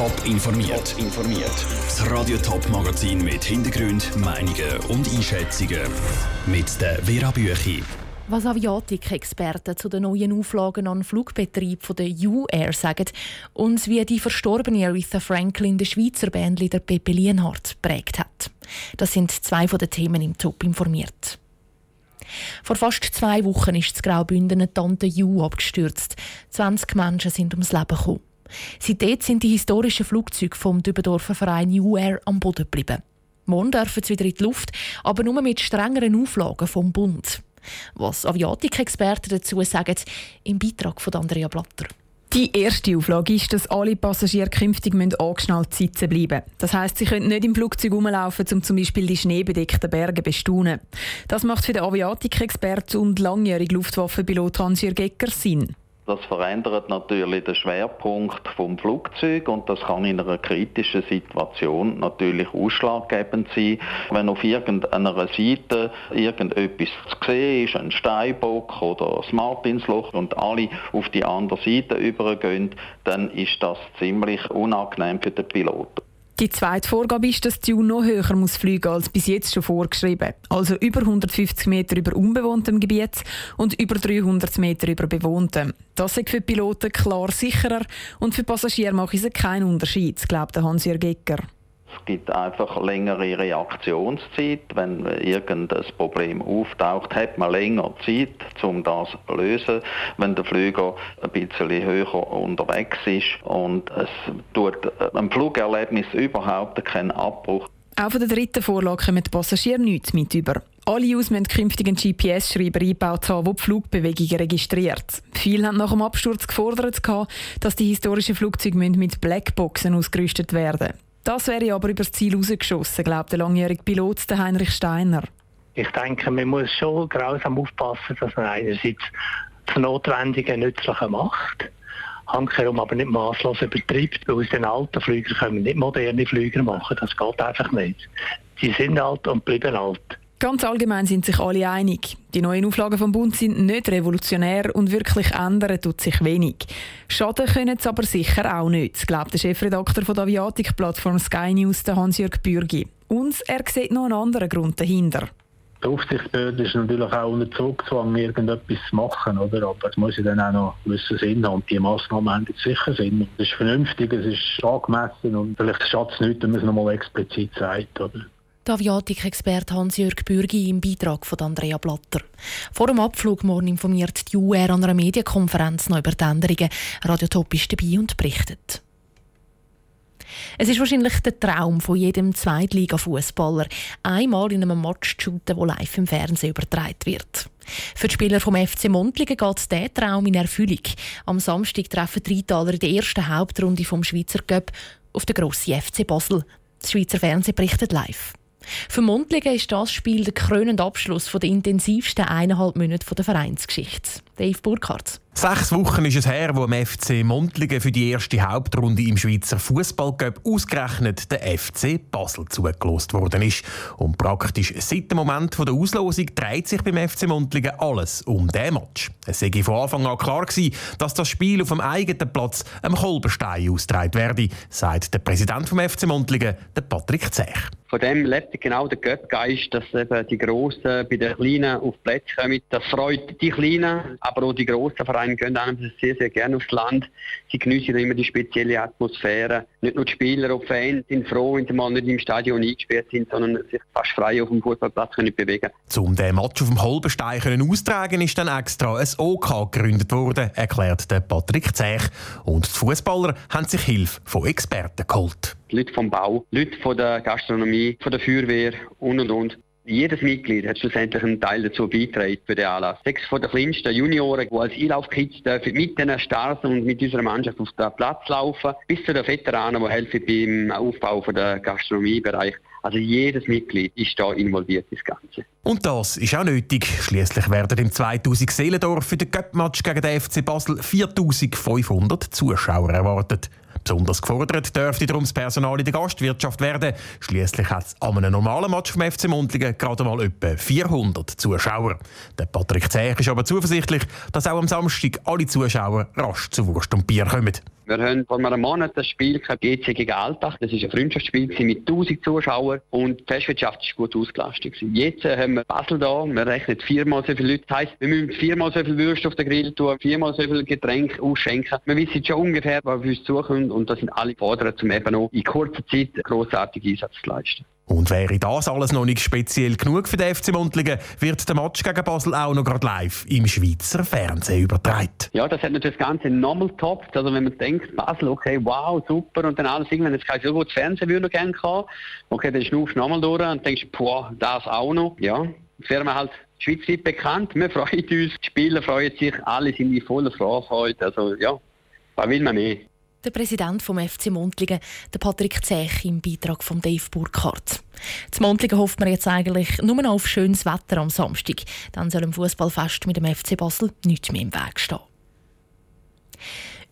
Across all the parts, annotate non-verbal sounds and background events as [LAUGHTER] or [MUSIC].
Top informiert. informiert. Das Radio Top Magazin mit Hintergrund, Meinungen und Einschätzungen mit der Vera Büchi. Was Aviatik-Experten zu den neuen Auflagen an Flugbetrieb von der U-Air sagen und wie die verstorbene Aretha Franklin der Schweizer Bandleader Pepe Lienhardt prägt hat. Das sind zwei von den Themen im Top informiert. Vor fast zwei Wochen ist das Graubünden Tante Ju abgestürzt. 20 Menschen sind ums Leben gekommen. Seitdem sind die historischen Flugzeuge vom Dübendorfer Verein U-Air am Boden geblieben. Morgen dürfen sie wieder in die Luft, aber nur mit strengeren Auflagen vom Bund. Was Aviatik-Experten dazu sagen, im Beitrag von Andrea Blatter. Die erste Auflage ist, dass alle Passagiere künftig angeschnallt sitzen bleiben Das heisst, sie können nicht im Flugzeug rumlaufen, um zum Beispiel die schneebedeckten Berge bestaunen. Das macht für den Aviatik-Experten und langjährigen Luftwaffenpilot Hans-Jürg Sinn. Das verändert natürlich den Schwerpunkt vom Flugzeug und das kann in einer kritischen Situation natürlich ausschlaggebend sein. Wenn auf irgendeiner Seite irgendetwas zu sehen ist, ein Steinbock oder ein Martinsloch und alle auf die andere Seite übergehen, dann ist das ziemlich unangenehm für den Piloten. Die zweite Vorgabe ist, dass die Tune noch höher muss fliegen als bis jetzt schon vorgeschrieben. Also über 150 Meter über unbewohntem Gebiet und über 300 Meter über bewohntem. Das ist für Piloten klar sicherer und für Passagiere macht es keinen Unterschied, glaubt Hans-Jörg Ecker. Es gibt einfach längere Reaktionszeit. Wenn irgendein Problem auftaucht, hat man länger Zeit, um das zu lösen. Wenn der Flüger ein bisschen höher unterwegs ist und es tut ein Flugerlebnis überhaupt keinen Abbruch. Auch von der dritten Vorlage kommen die Passagiere nichts mit über. Alle User müssen künftig einen GPS-Schreiber eingebaut haben, der die Flugbewegungen registriert. Viele haben nach dem Absturz gefordert, dass die historischen Flugzeuge mit Blackboxen ausgerüstet werden müssen. Das wäre aber über das Ziel rausgeschossen, glaubt der langjährige Pilot Heinrich Steiner. Ich denke, man muss schon grausam aufpassen, dass man einerseits das Notwendige Nützliche macht, handherum aber nicht maßlos übertreibt, weil aus den alten Flügern können wir nicht moderne Flüger machen. Das geht einfach nicht. Die sind alt und bleiben alt. Ganz allgemein sind sich alle einig. Die neuen Auflagen vom Bund sind nicht revolutionär und wirklich ändern tut sich wenig. Schaden können es aber sicher auch nicht, glaubt der Chefredakteur der Aviatik-Plattform Sky News, Hans-Jörg Bürgi. Und er sieht noch einen anderen Grund dahinter. Die Aufsichtsbehörde ist natürlich auch unter Zugzwang, irgendetwas zu machen, oder? aber es muss ja dann auch noch gewissen Sinn haben. Die Massnahmen haben jetzt sicher Sinn. Es ist vernünftig, es ist angemessen und vielleicht schadet es nicht, wenn man es nochmal explizit sagt. Oder? Der Aviatik-Experte Hans-Jörg Bürgi im Beitrag von Andrea Blatter. Vor dem Abflug morgen informiert die UR an einer Medienkonferenz noch über die Änderungen. Radio Top ist dabei und berichtet. Es ist wahrscheinlich der Traum von jedem Zweitliga-Fußballer, einmal in einem Match zu shooten, der live im Fernsehen übertragen wird. Für die Spieler vom FC Montligen geht dieser Traum in Erfüllung. Am Samstag treffen die Rheintaler in der ersten Hauptrunde vom Schweizer Cup auf den grossen FC Basel. Das Schweizer Fernsehen berichtet live. Für Mundligen ist das Spiel der krönende Abschluss der intensivsten eineinhalb Monate der Vereinsgeschichte. Dave Burkhardt. Sechs Wochen ist es her, wo im FC Montligen für die erste Hauptrunde im Schweizer Fußballcup ausgerechnet der FC Basel zugelost worden ist. Und praktisch seit dem Moment der Auslosung dreht sich beim FC Montligen alles um diesen Match. Es sei von Anfang an klar gewesen, dass das Spiel auf dem eigenen Platz am Kolbenstein ausgetragen werde, sagt der Präsident vom FC Montligen, der Patrick Zech. Von dem lebt genau der Göttgeist, dass eben die Grossen bei den Kleinen auf Plätze kommen. Das freut die Kleinen, aber auch die grossen Vereine gehen einem sehr, sehr gerne aufs Land. Sie genießen immer die spezielle Atmosphäre. Nicht nur die Spieler und Fans sind froh, wenn sie mal nicht im Stadion eingesperrt sind, sondern sich fast frei auf dem Fußballplatz können bewegen Um den Match auf dem Holbenstein austragen ist dann extra ein OK gegründet worden, erklärt der Patrick Zech. Und die Fußballer haben sich Hilfe von Experten geholt. Leute vom Bau, Leute von der Gastronomie, von der Feuerwehr und und und. Jedes Mitglied hat schlussendlich einen Teil dazu beigetragen für den Anlass. Sechs von den kleinsten Junioren, die als Einlaufkids mit den Stars und mit unserer Mannschaft auf den Platz laufen, bis zu den Veteranen, die helfen beim Aufbau der Gastronomiebereich. Also jedes Mitglied ist da involviert ins Ganze. Und das ist auch nötig. Schließlich werden im 2000 Seelendorf für den Cup-Match gegen den FC Basel 4500 Zuschauer erwartet. Besonders gefordert dürfte darum das Personal in der Gastwirtschaft werden. Schließlich hat es an einem normalen Match vom FC Mundlingen gerade mal etwa 400 Zuschauer. Der Patrick Zech ist aber zuversichtlich, dass auch am Samstag alle Zuschauer rasch zu Wurst und Bier kommen. Wir haben vor einem Monat das Spiel GC gegen Alltag. Das ist ein Freundschaftsspiel mit 1000 Zuschauern und die Festwirtschaft ist gut ausgelastet. Jetzt haben wir Basel da. Wir rechnen viermal so viele Leute. Das heisst, wir müssen viermal so viel Würste auf den Grill tun, viermal so viel Getränke ausschenken. Wir wissen schon ungefähr, was auf uns zukommt und das sind alle gefordert, um eben noch in kurzer Zeit grossartige Einsatz zu leisten. Und wäre das alles noch nicht speziell genug für den FC Montlingen, wird der Match gegen Basel auch noch gerade live im Schweizer Fernsehen übertragen. Ja, das hat natürlich das Ganze nochmal getoppt. Also wenn man denkt, Basel, okay, wow, super, und dann alles irgendwann, jetzt kann ich so gut Fernsehen würde gerne haben. Okay, dann schnaufst du nochmal durch und denkst, boah, das auch noch. Ja, jetzt wären wir halt schweizweit bekannt. Wir [LAUGHS] freuen uns, die Spieler freuen sich, alle sind in voller Vorfreude. Also ja, was will man mehr? Der Präsident vom FC Montlingen, der Patrick Zech, im Beitrag von Dave Burkhardt. Zum Montlingen hofft man jetzt eigentlich nur noch auf schönes Wetter am Samstag. Dann soll im Fußballfest mit dem FC Basel nichts mehr im Weg stehen.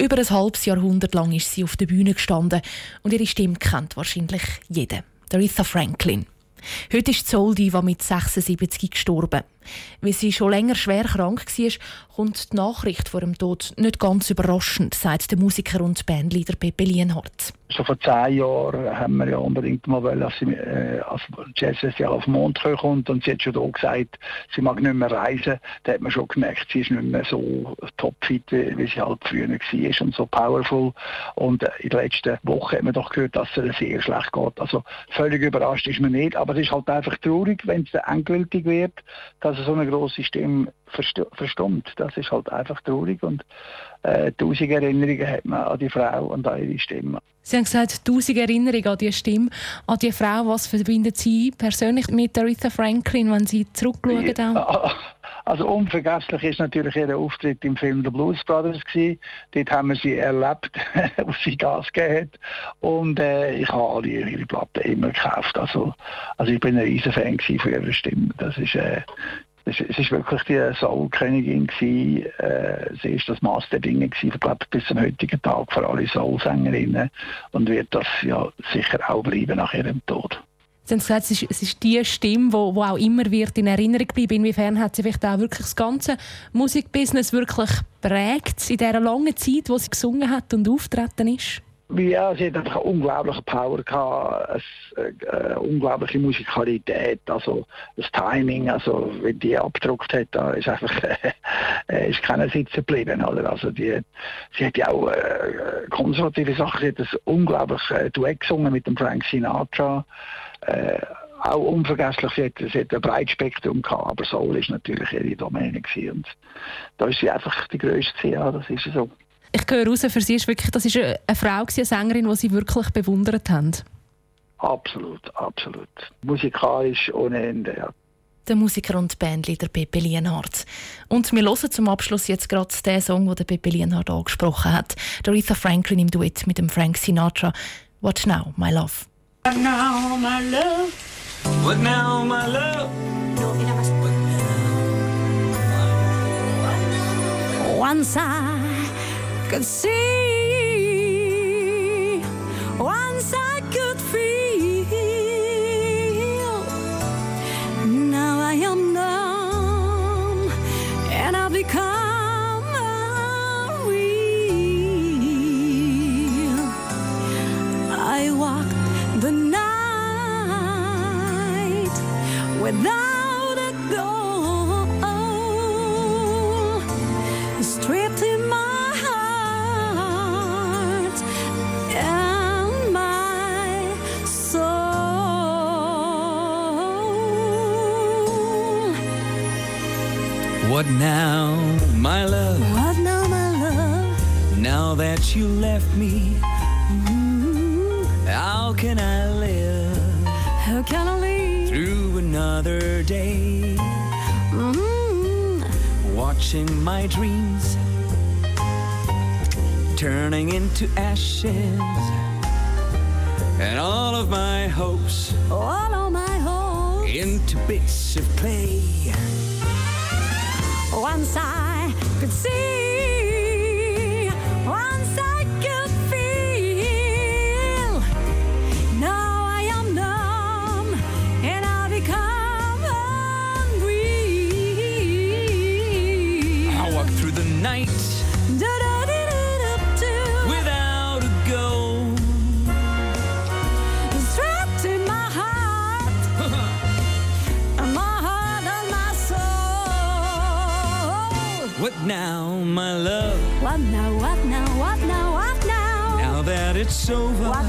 Über ein halbes Jahrhundert lang ist sie auf der Bühne gestanden und ihre Stimme kennt wahrscheinlich jeder. Aretha Franklin. Heute ist die Soul-Diva mit 76 gestorben. Weil sie schon länger schwer krank war, kommt die Nachricht vor dem Tod nicht ganz überraschend, sagt der Musiker und Bandleader Pepe Lienhardt. Schon vor zehn Jahren haben wir ja unbedingt mal wollen, dass sie äh, als Jazzfestival auf den Mond kommt und sie hat schon da gesagt, sie mag nicht mehr reisen. Da hat man schon gemerkt, sie ist nicht mehr so topfit, wie, sie halt früher war und so powerful. Und äh, in den letzten Wochen hat man doch gehört, dass es sehr schlecht geht. Also völlig überrascht ist man nicht, aber es ist halt einfach traurig, wenn es endgültig wird, dass so eine große Stimme verstummt. Das ist halt einfach traurig und äh, tausend Erinnerungen hat man an die Frau und an ihre Stimme. Sie haben gesagt, tausend Erinnerungen an die Stimme, an die Frau. Was verbindet Sie persönlich mit Aretha Franklin, wenn Sie zurückschauen? Also unvergesslich ist natürlich ihr Auftritt im Film The Blues Brothers gewesen. Dort haben wir sie erlebt, [LAUGHS] wo sie Gas gegeben hat. Und äh, ich habe alle ihre Platten immer gekauft. Also, also ich bin ein riesen Fan von ihrer Stimme. Das ist, äh, es war wirklich die Soul-Königin. Äh, sie war das Maß der Dinge gewesen, glaube bis zum heutigen Tag für alle Soul-Sängerinnen und wird das ja sicher auch bleiben nach ihrem Tod. Sie haben gesagt, es ist, es ist die Stimme, die wo, wo auch immer wird in Erinnerung bleiben. Inwiefern hat sie vielleicht auch wirklich das ganze Musikbusiness wirklich prägt in dieser langen Zeit, wo sie gesungen hat und auftreten ist? Ja, sie hat einfach eine unglaubliche Power gehabt, eine, eine unglaubliche Musikalität, also das Timing, also wie die abgedruckt hat, da ist einfach [LAUGHS] äh, ist keiner sitzen geblieben, oder? Also die, sie hat ja auch äh, konservative Sachen, sie hat ein unglaubliches äh, Duett gesungen mit dem Frank Sinatra, äh, auch unvergesslich, sie hat, sie hat ein breites Spektrum gehabt, aber Soul ist natürlich ihre Domäne gewesen. und da ist sie einfach die größte, ja, das ist so ich höre raus, für Sie ist wirklich, das ist eine Frau, eine Sängerin, die Sie wirklich bewundert haben. Absolut, absolut. Musikalisch ohne Ende, ja. Der Musiker und Bandleader Pepe Lienhardt. Und wir hören zum Abschluss jetzt gerade den Song, den Pepe Lienhardt angesprochen hat. Aretha Franklin im Duett mit dem Frank Sinatra. What Now, My Love. What now, my love? What now, my love? Once I could see, What now, my love? What now, my love? Now that you left me, mm-hmm. how can I live? How can I live? Through another day, mm-hmm. watching my dreams turning into ashes, and all of my hopes, all of my hopes, into bits of clay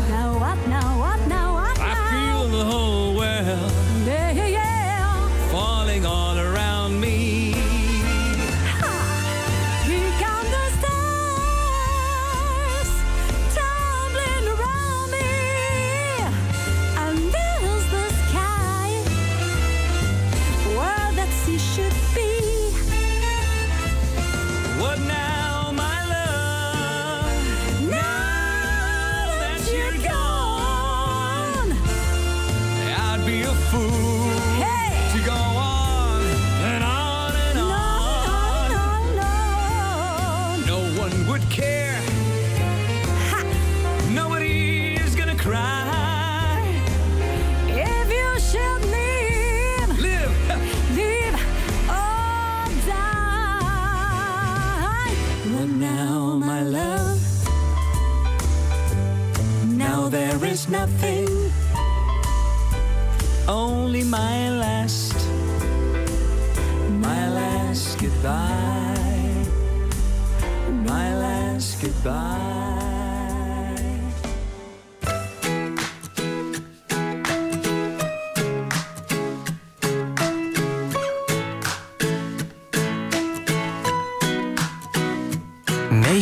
now, what now, what now, now? I feel the whole world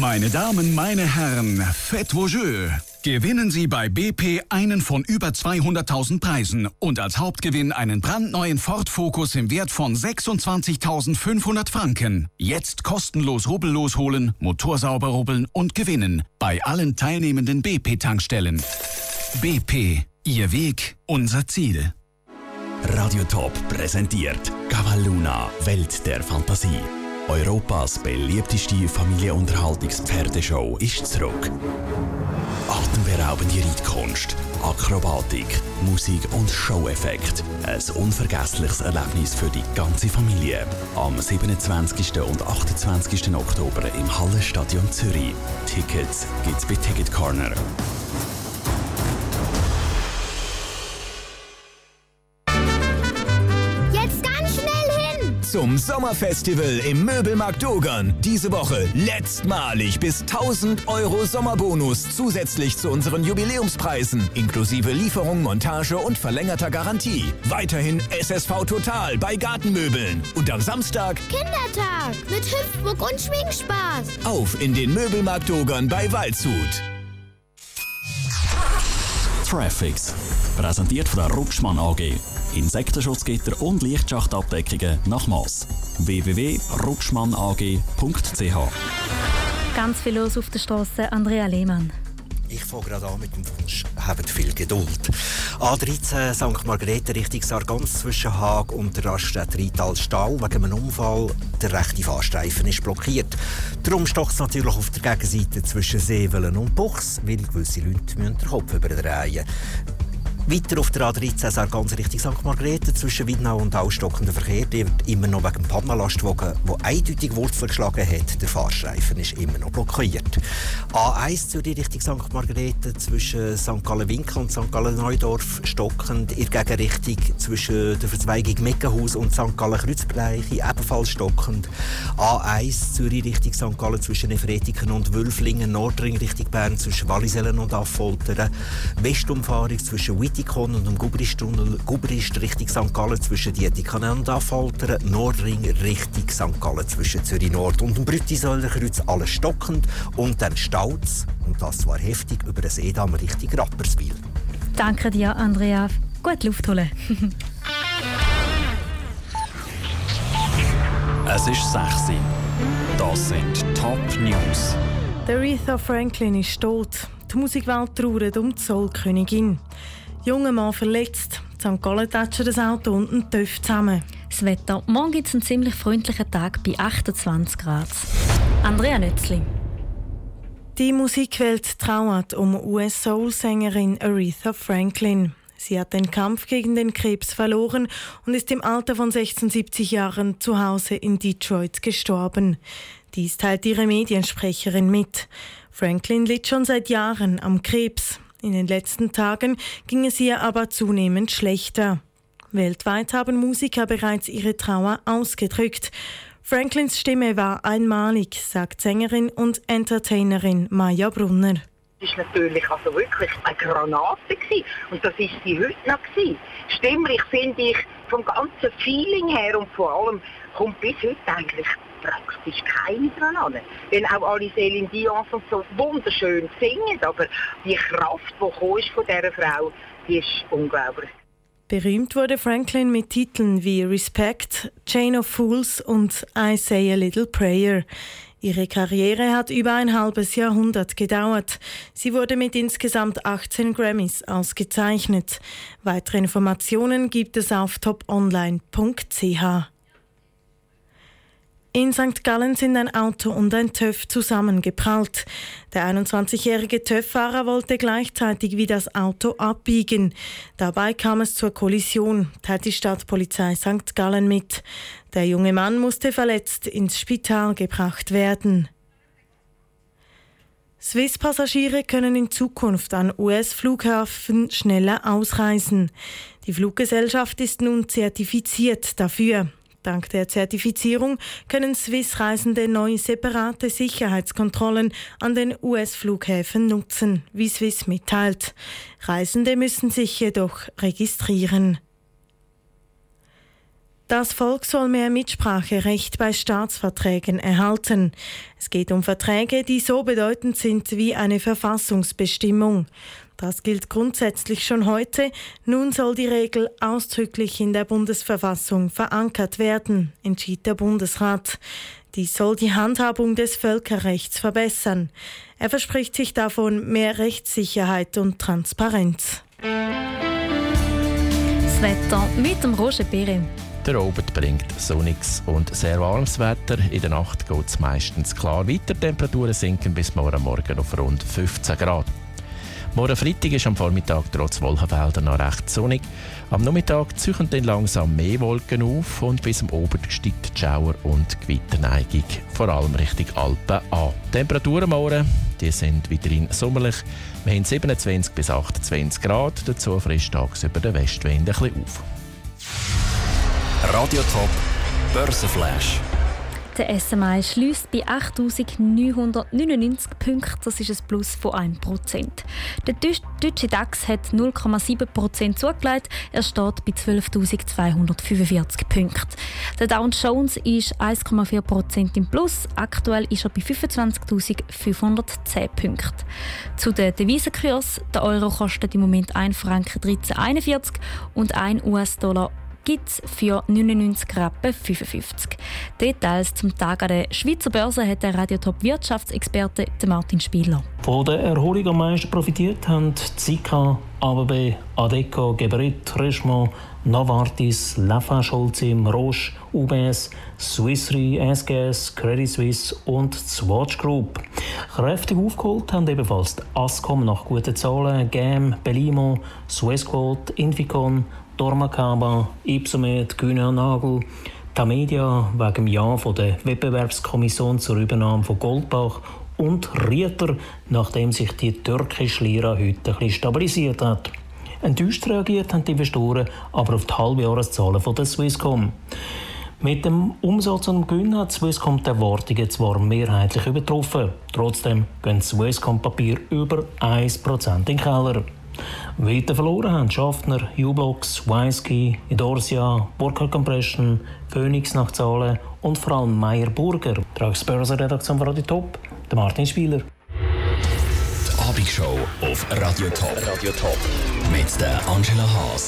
Meine Damen, meine Herren, faites vos jeux. Gewinnen Sie bei BP einen von über 200.000 Preisen und als Hauptgewinn einen brandneuen Ford Focus im Wert von 26.500 Franken. Jetzt kostenlos rubbellos holen, Motor sauber rubbeln und gewinnen bei allen teilnehmenden BP-Tankstellen. BP, Ihr Weg, unser Ziel. Radio Top präsentiert Cavalluna Welt der Fantasie. Europas beliebteste Familienunterhaltungspferdeshow ist zurück. Atemberaubende Reitkunst, Akrobatik, Musik und Show-Effekt. Ein unvergessliches Erlebnis für die ganze Familie. Am 27. und 28. Oktober im Hallenstadion Zürich. Tickets gibt's bei Ticket Corner. Zum Sommerfestival im Möbelmarkt Dogern. Diese Woche letztmalig bis 1000 Euro Sommerbonus zusätzlich zu unseren Jubiläumspreisen, inklusive Lieferung, Montage und verlängerter Garantie. Weiterhin SSV Total bei Gartenmöbeln. Und am Samstag Kindertag mit Hüpfburg und Schwingspaß. auf in den Möbelmarkt Dogern bei Waldshut. Traffics. Präsentiert von der Rutschmann AG. Insektenschutzgitter und Lichtschachtabdeckungen nach Maß. www.rutschmannag.ch Ganz viel los auf der Straße. Andrea Lehmann. Ich fange gerade an mit dem Wunsch, habt viel Geduld. A13 St. Margrethe Richtung Sargans zwischen Haag und der Raststätte Rital-Stall wegen einem Unfall. Der rechte Fahrstreifen ist blockiert. Darum stockt es natürlich auf der Gegenseite zwischen Sevelen und Buchs, weil gewisse Leute müssen den Kopf überdrehen Weiter auf der A13 sehr ganz Richtung St. Margrethe zwischen Widnau und Verkehr. Der wird immer noch wegen dem Panama-Lastwagen, der eindeutig Wurzel geschlagen hat. Der Fahrstreifen ist immer noch blockiert. A1 Zürich Richtung St. Margrethe zwischen St. Gallen-Winkel und St. Gallen-Neudorf stockend. In Gegenrichtung zwischen der Verzweigung Meckenhaus und St. Gallen-Kreuzbereiche ebenfalls stockend. A1 Zürich Richtung St. Gallen zwischen Efretiken und Wülflingen. Nordring Richtung Bern zwischen Wallisellen und Affoltern. Westumfahrung zwischen Wittikon und dem Gubristunnel, Gubrist Richtung St. Gallen zwischen Dietikanen und Affoltern, Nordring Richtung St. Gallen zwischen Zürich Nord und dem Brüttisäulerkreuz, alles stockend und dann staut und das zwar heftig, über den Seedamm Richtung Rapperswil. Danke dir, Andrea. Gut Luft holen. [LAUGHS] Es ist 6 Uhr. Das sind Top News. Aretha Franklin ist tot. Die Musikwelt trauert um die Soul-Königin. Junger Mann verletzt. St. Gallen tätschen das Auto und ein TÜV zusammen. Das Wetter. Morgen gibt es einen ziemlich freundlichen Tag bei 28 Grad. Andrea Nützli. Die Musikwelt trauert um US-Soul-Sängerin Aretha Franklin. Sie hat den Kampf gegen den Krebs verloren und ist im Alter von 76 Jahren zu Hause in Detroit gestorben. Dies teilt ihre Mediensprecherin mit. Franklin litt schon seit Jahren am Krebs. In den letzten Tagen ging es ihr aber zunehmend schlechter. Weltweit haben Musiker bereits ihre Trauer ausgedrückt. Franklins Stimme war einmalig, sagt Sängerin und Entertainerin Maya Brunner. Das war natürlich also wirklich eine Granate gewesen. und das ist sie heute noch gewesen. Stimmlich finde ich vom ganzen Feeling her und vor allem kommt bis heute eigentlich praktisch keine dran an. Denn auch alle Céline Dion und so wunderschön singen, aber die Kraft, die ist von dieser Frau, die ist unglaublich. Berühmt wurde Franklin mit Titeln wie Respect, Chain of Fools und I Say a Little Prayer. Ihre Karriere hat über ein halbes Jahrhundert gedauert. Sie wurde mit insgesamt 18 Grammys ausgezeichnet. Weitere Informationen gibt es auf toponline.ch. In St. Gallen sind ein Auto und ein TÜV zusammengeprallt. Der 21-jährige TÜV-Fahrer wollte gleichzeitig wie das Auto abbiegen. Dabei kam es zur Kollision, teilt die Stadtpolizei St. Gallen mit. Der junge Mann musste verletzt ins Spital gebracht werden. Swiss-Passagiere können in Zukunft an US-Flughäfen schneller ausreisen. Die Fluggesellschaft ist nun zertifiziert dafür. Dank der Zertifizierung können Swiss-Reisende neue separate Sicherheitskontrollen an den US-Flughäfen nutzen, wie Swiss mitteilt. Reisende müssen sich jedoch registrieren. Das Volk soll mehr Mitspracherecht bei Staatsverträgen erhalten. Es geht um Verträge, die so bedeutend sind wie eine Verfassungsbestimmung. Das gilt grundsätzlich schon heute. Nun soll die Regel ausdrücklich in der Bundesverfassung verankert werden, entschied der Bundesrat. Dies soll die Handhabung des Völkerrechts verbessern. Er verspricht sich davon mehr Rechtssicherheit und Transparenz. Das Wetter mit dem Roger Pere. Der Abend bringt sonniges und sehr warmes Wetter. In der Nacht geht es meistens klar weiter. Temperaturen sinken bis morgen Morgen auf rund 15 Grad. Morgen Freitag ist am Vormittag trotz Wolkenfelder noch recht sonnig. Am Nachmittag ziehen dann langsam mehr Wolken auf und bis am Abend steigt die Schauer- und Gewitterneigung vor allem Richtung Alpen an. Die Temperaturen morgen die sind weiterhin sommerlich. Wir haben 27 bis 28 Grad, dazu frisch tagsüber den Westwind ein bisschen auf. Radio Top Börsenflash. Der SMI schließt bei 8.999 Punkten, das ist ein Plus von 1%. Der deutsche DAX hat 0,7% zugelegt, er steht bei 12.245 Punkten. Der Dow Jones ist 1,4% im Plus, aktuell ist er bei 25.510 Punkten. Zu den Devisenkurs, der Euro kostet im Moment 1 Franken 13,41 und 1 US-Dollar gibt es für 99 Rappen 55. Details zum Tag an der Schweizer Börse hat der Radiotop Wirtschaftsexperte Martin Spieler. Von der Erholung am meisten profitiert haben Sika, ABB, Adecco, Geberit, Richemont, Novartis, Lafarge-Holcim, Roche, UBS, Swiss Re, SGS, Credit Suisse und Swatch Group. Kräftig aufgeholt haben ebenfalls die Ascom nach guten Zahlen, GAM, Belimo, Swissquote, Inficon, Dormakaba, Ipsomed, Kühner Nagel, Tamedia wegen dem Ja von der Wettbewerbskommission zur Übernahme von Goldbach und Rieter, nachdem sich die türkische Lira heute ein stabilisiert hat. Enttäuscht reagiert haben die Investoren aber auf die Halbjahreszahlen von der Swisscom. Mit dem Umsatz und dem Gewinn hat Swisscom die Erwartungen zwar mehrheitlich übertroffen. Trotzdem gehen Swisscom Papier über 1% in den Keller. Weiter verloren haben Schaffner, U-Blocks, Weisky, Idorsia, Burkhardt Compression, Phoenix nach Zahlen und vor allem Meyer Burger. Redaktion von Radio Top, der Martin Spieler. Die Abendshow auf Radio Top. Radio Top. Mit der Angela Haas.